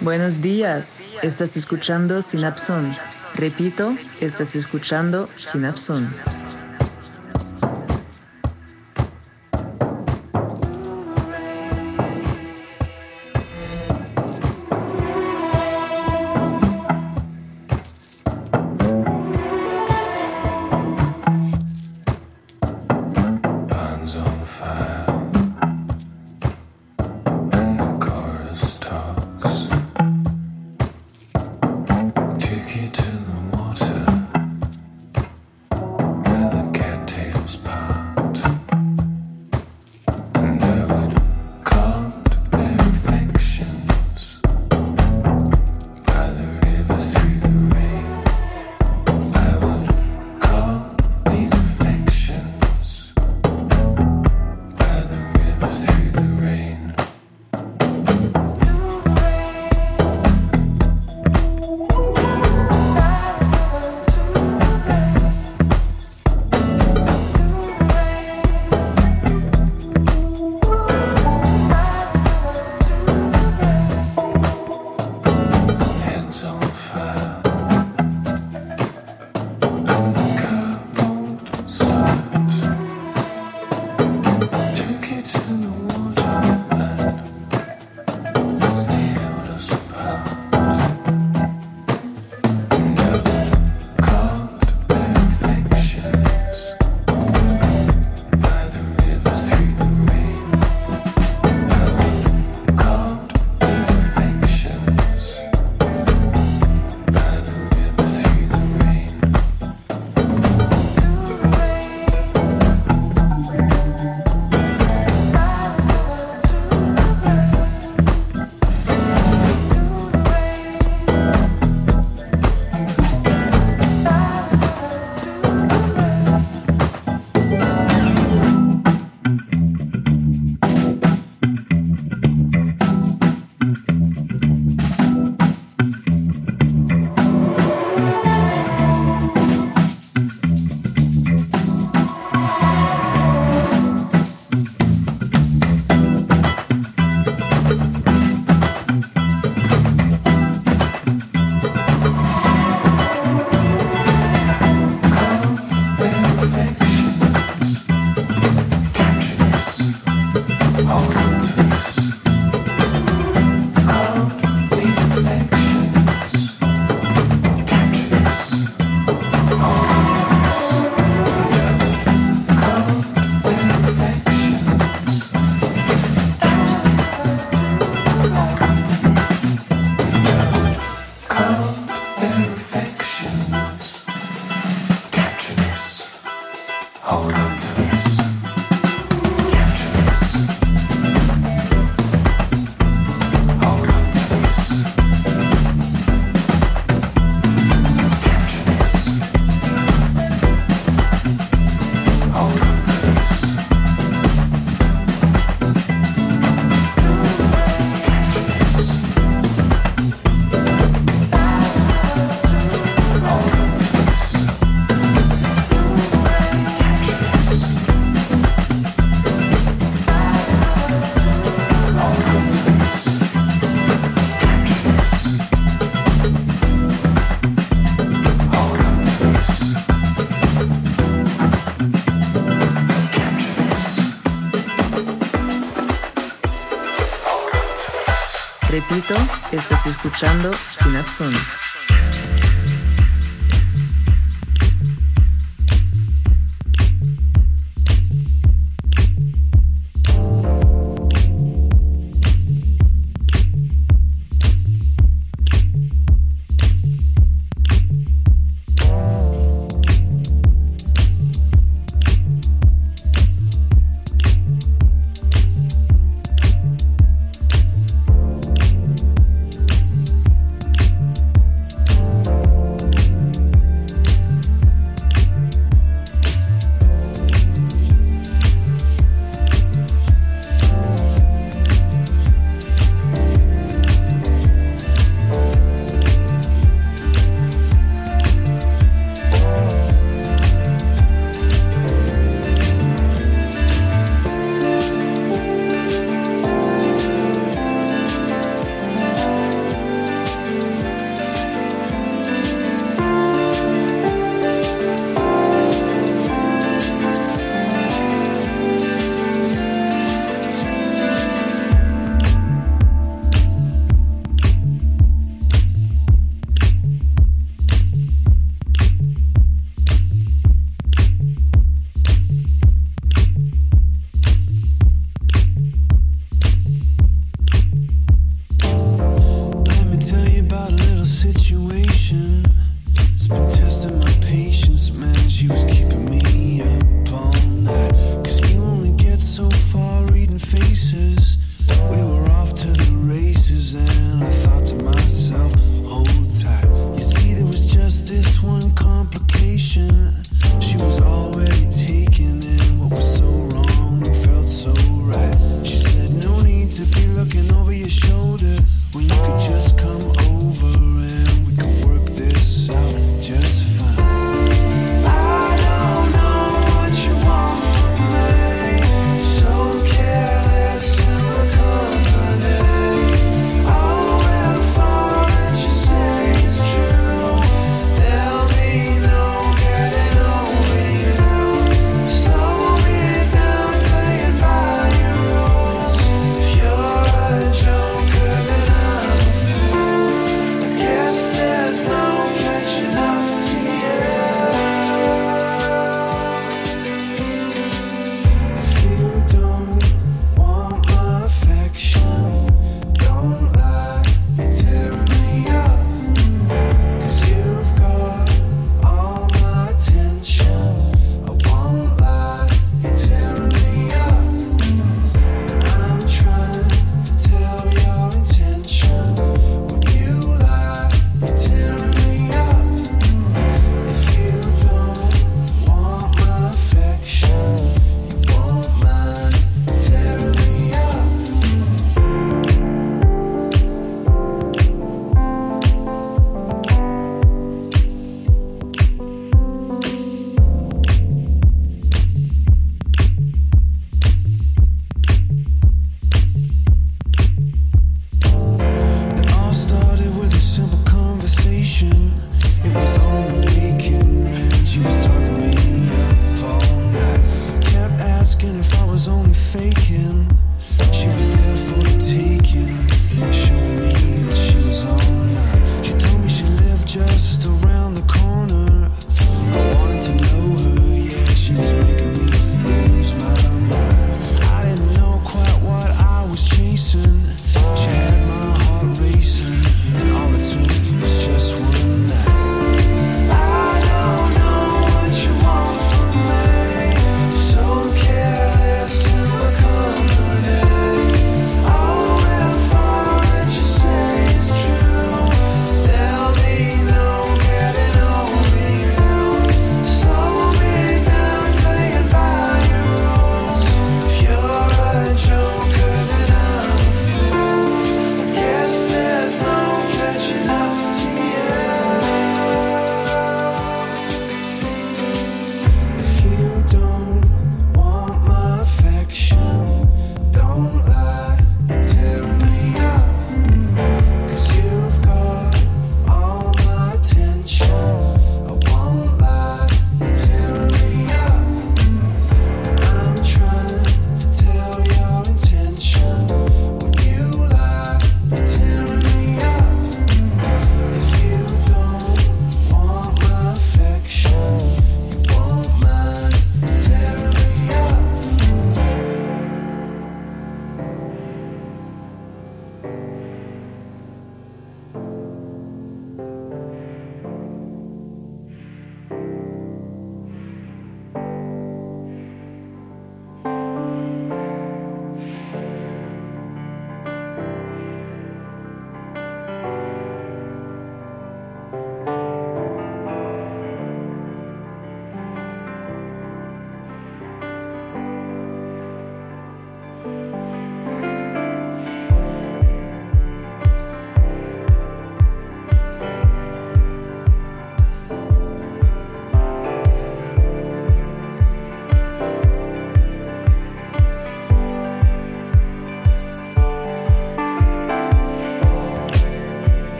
Buenos días, estás escuchando Sinapson. Repito, estás escuchando Sinapson. Estás escuchando Synapson. losing my patience.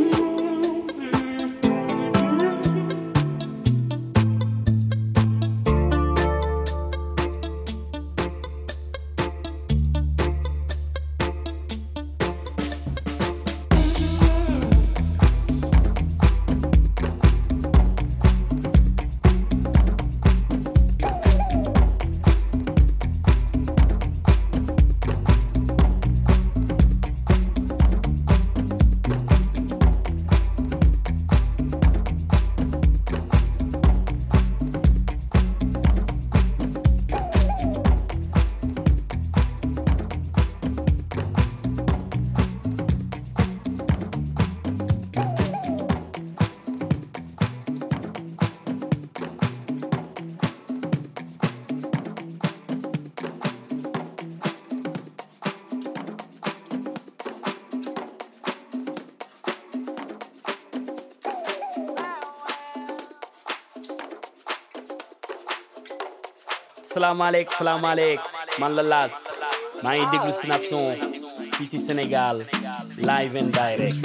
you. salaam aleyk salaam aleyk man la Lass maa ngi déglu Synapson fii ci Sénégal live and direct.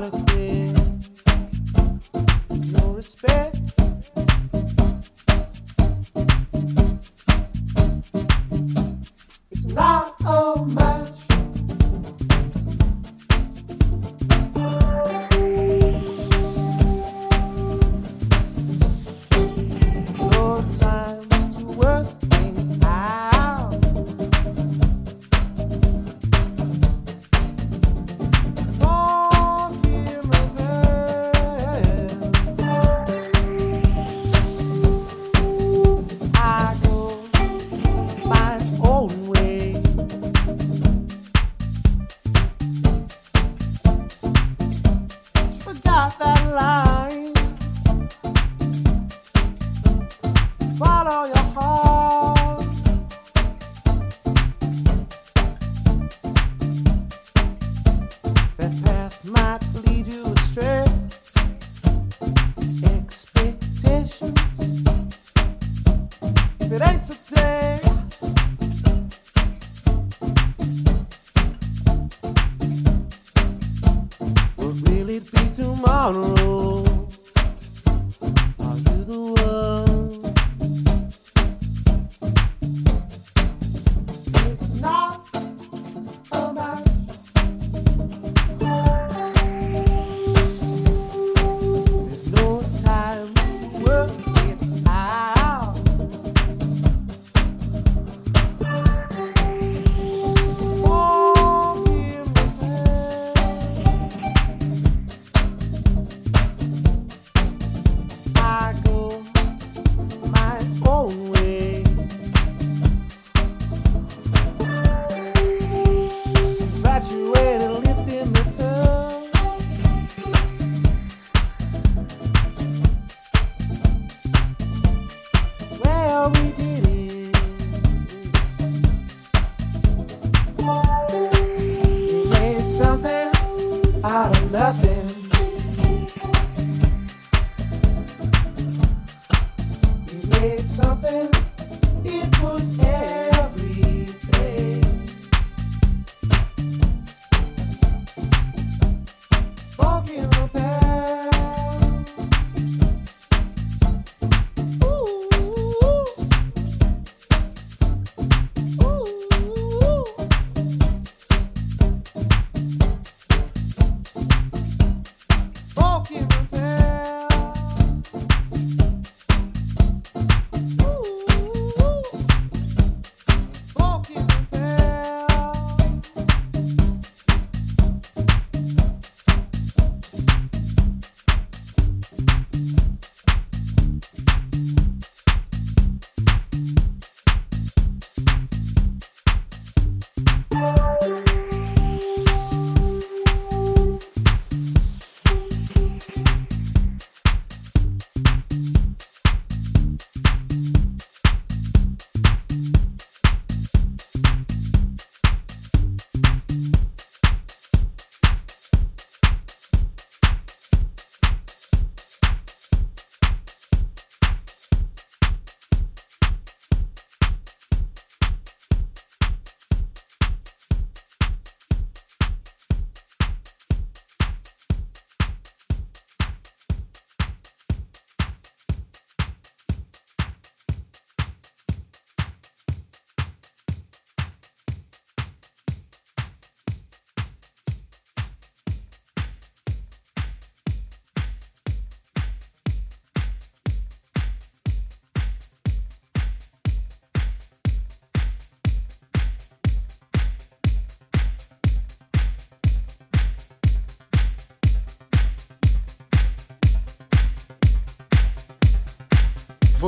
solid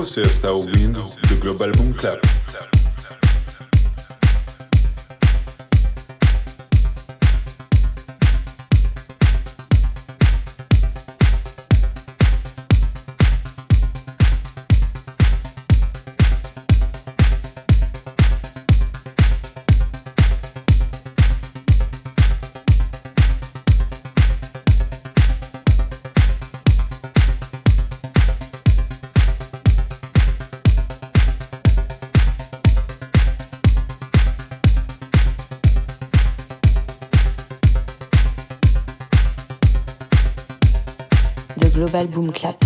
Você está ouvindo The Global Boom Clap. Global Boom Clap.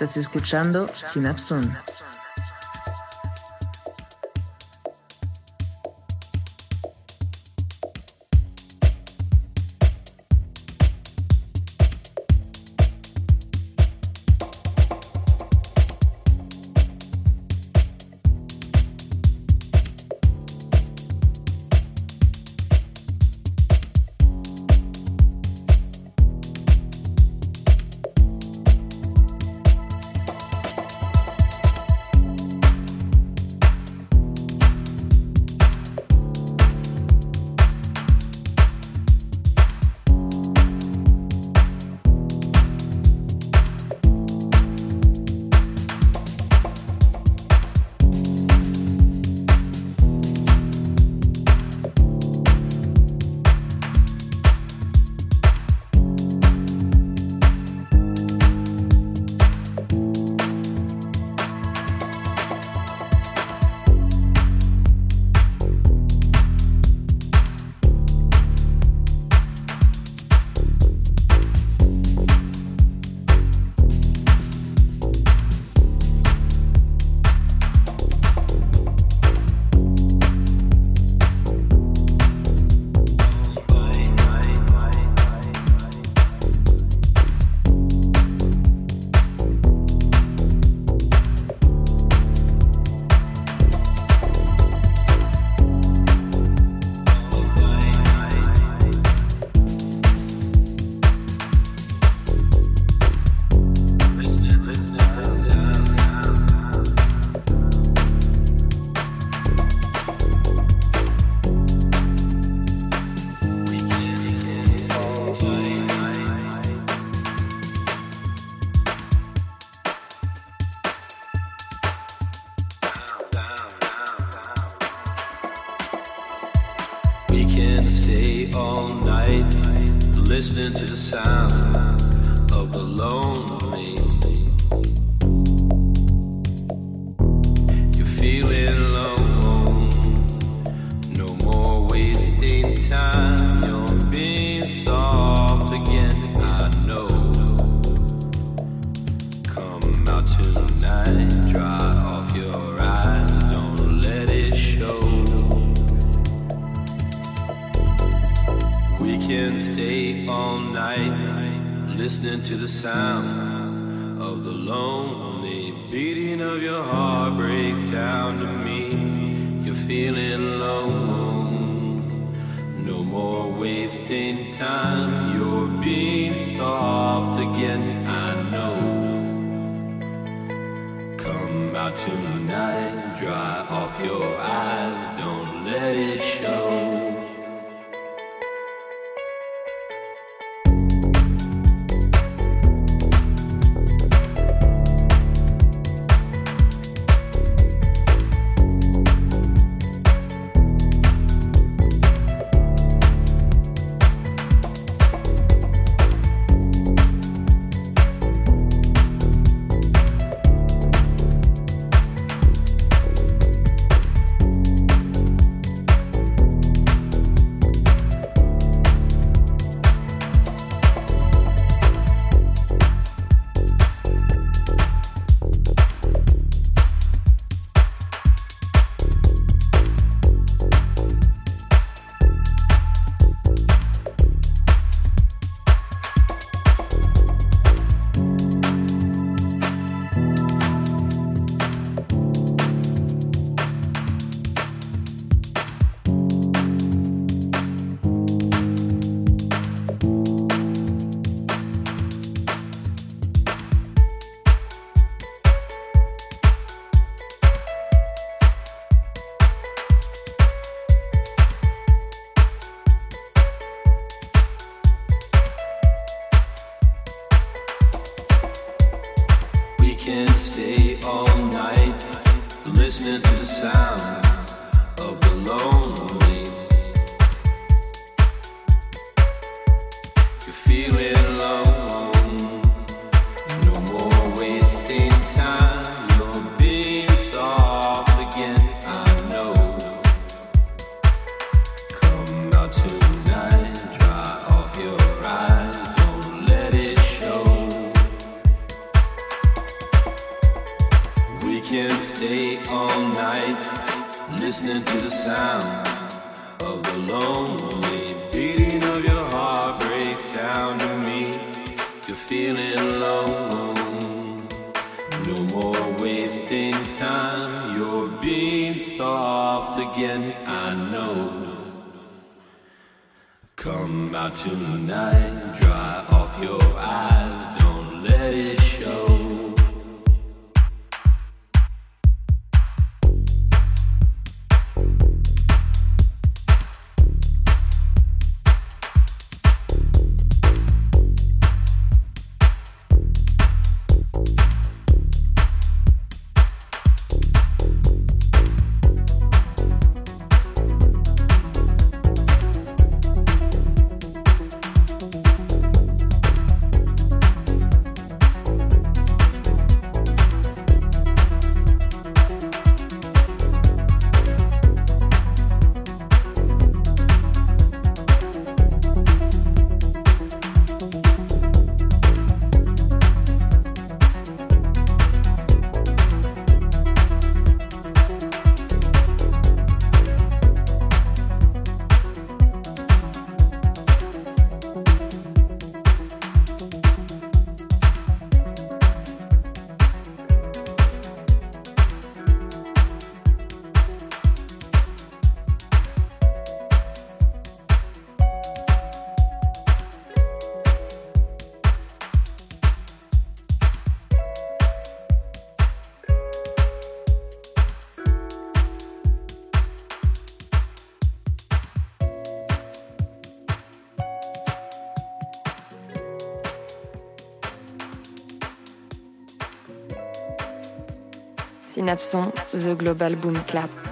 Estás escuchando Synapson. all night listening to the sound of the lonely beating of your heart breaks down to me. You're feeling alone. No more wasting time. You're being soft again. I know. Come out tonight, dry off your eyes. Don't let it show. Synapson, The Global Boom Clap.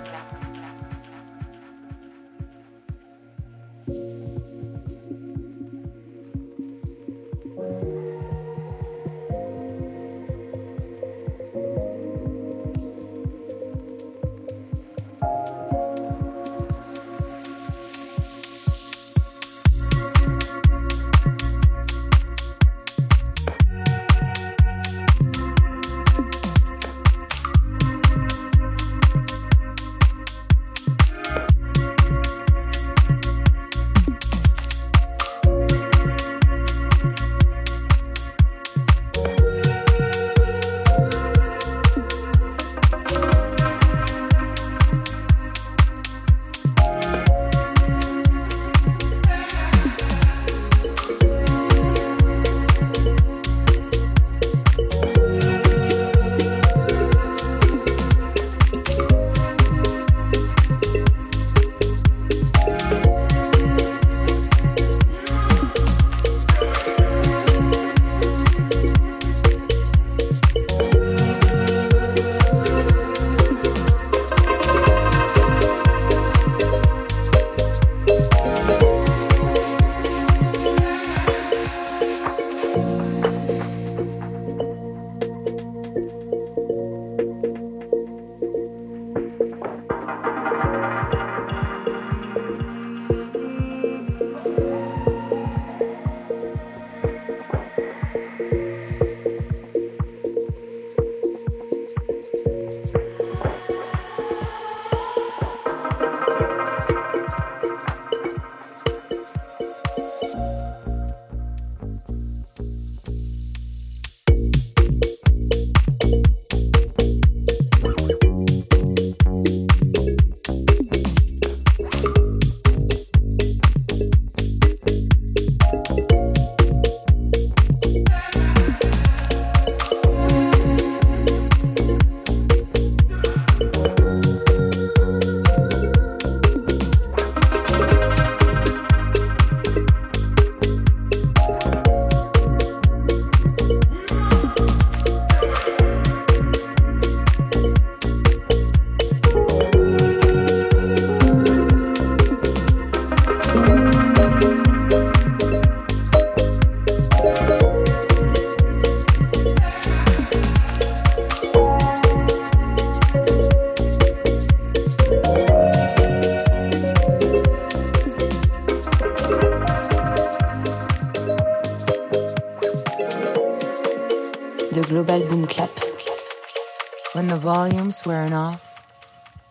When the volume's wearing off,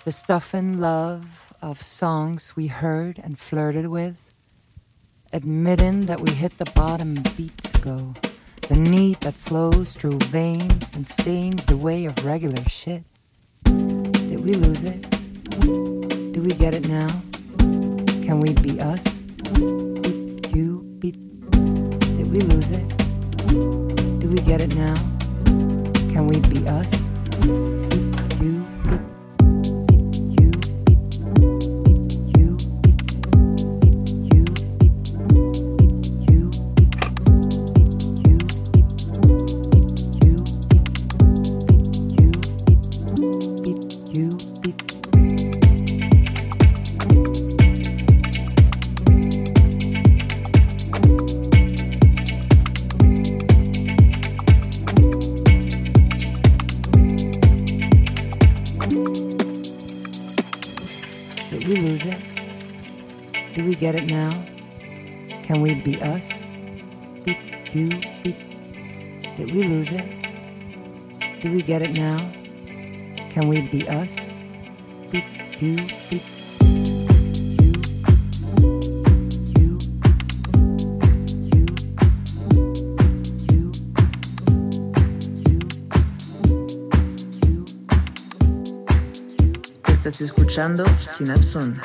the stuff and love of songs we heard and flirted with, admitting that we hit the bottom beats ago, the need that flows through veins and stains the way of regular shit. Did we lose it? Do we get it now? Can we be us? Beat you, beat. Did we lose it? Do we get it now? Can we be us? Get it now? Can we be us? Beat you, you, Estás escuchando Synapson.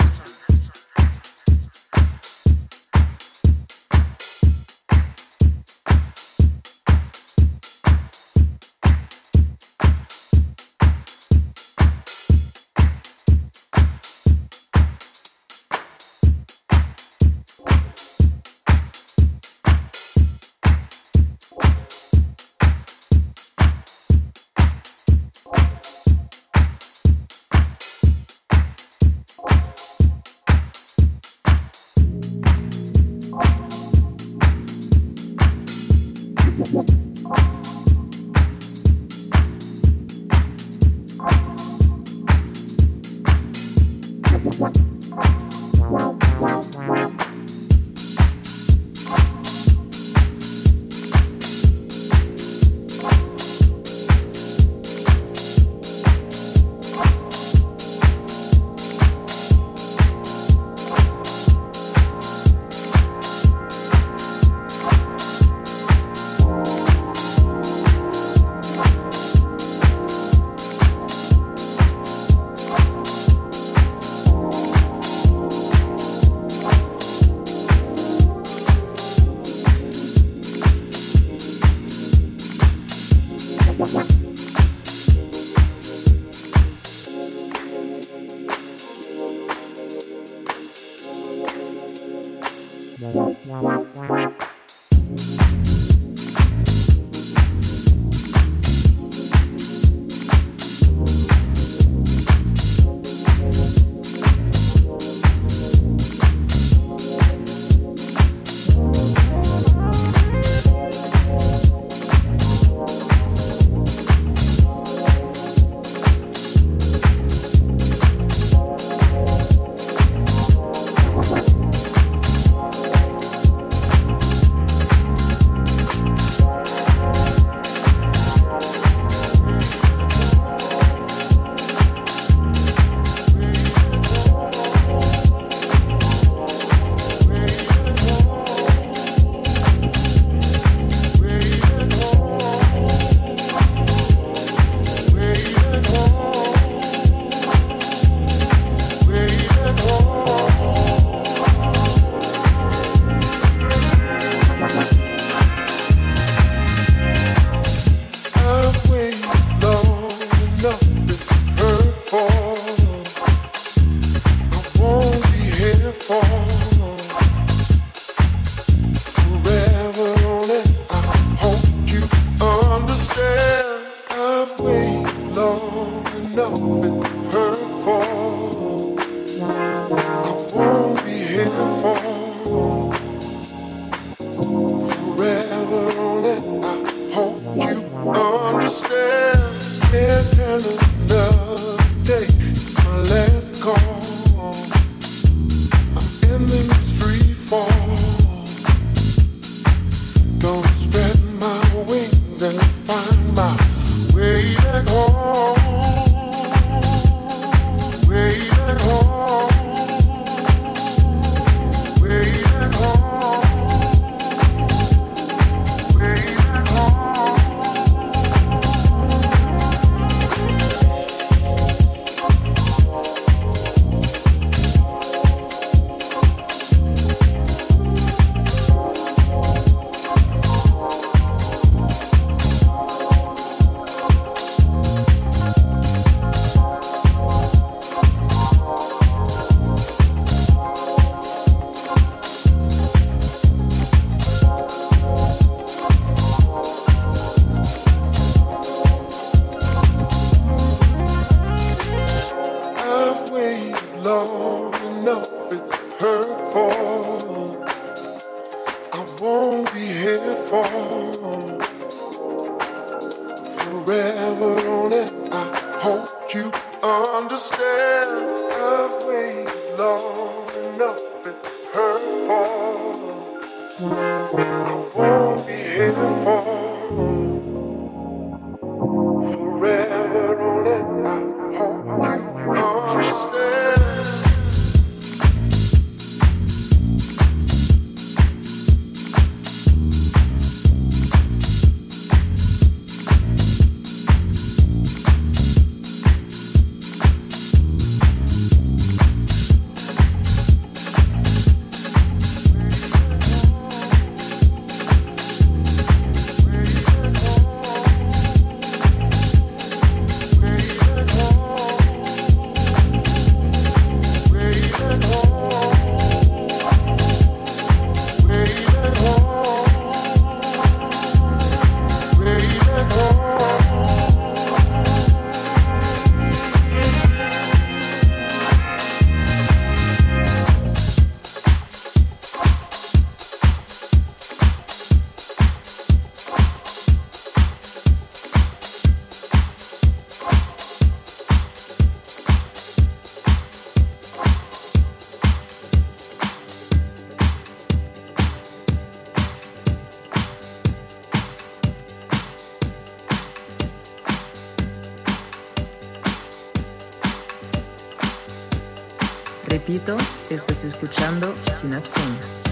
Repito, estás escuchando Synapson.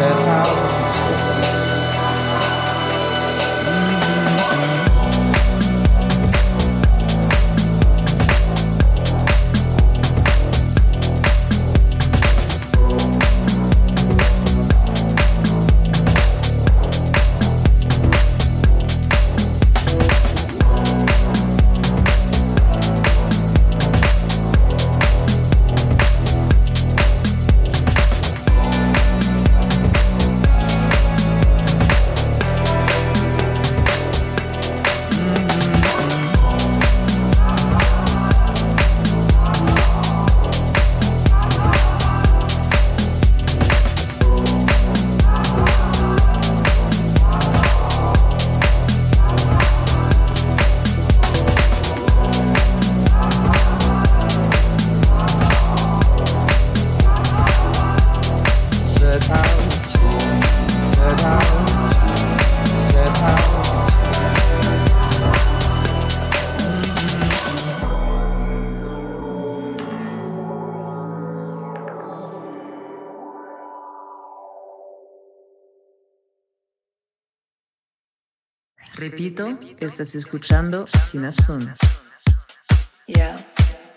that house. Repito, estás escuchando Sinapsona. Yeah,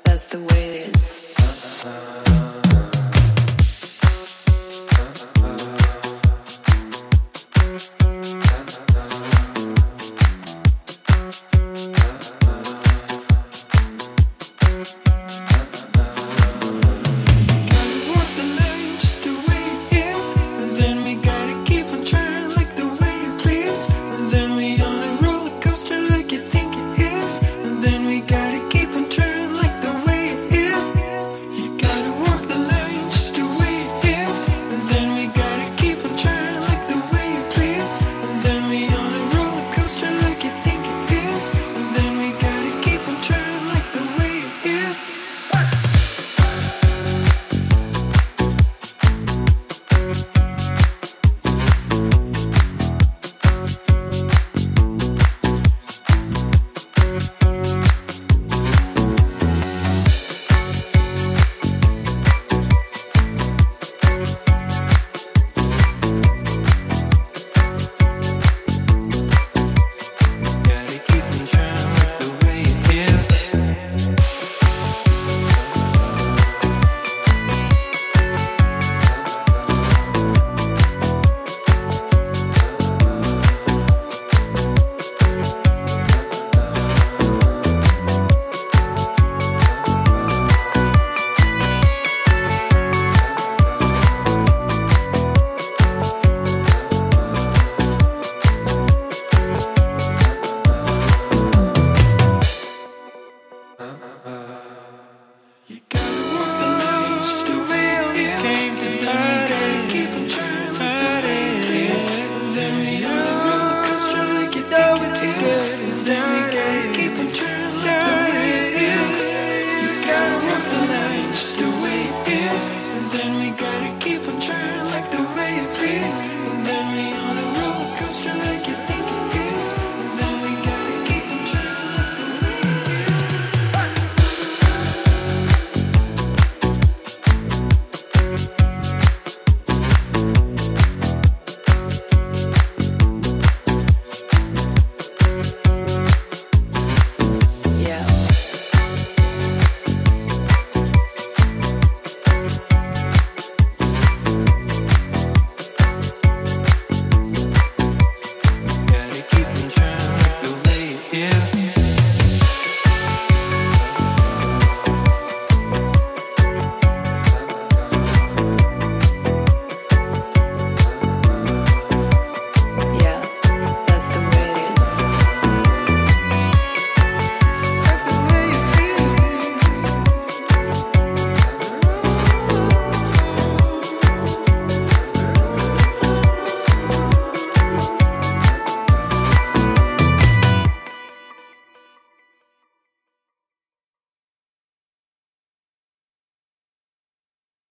that's the way it is.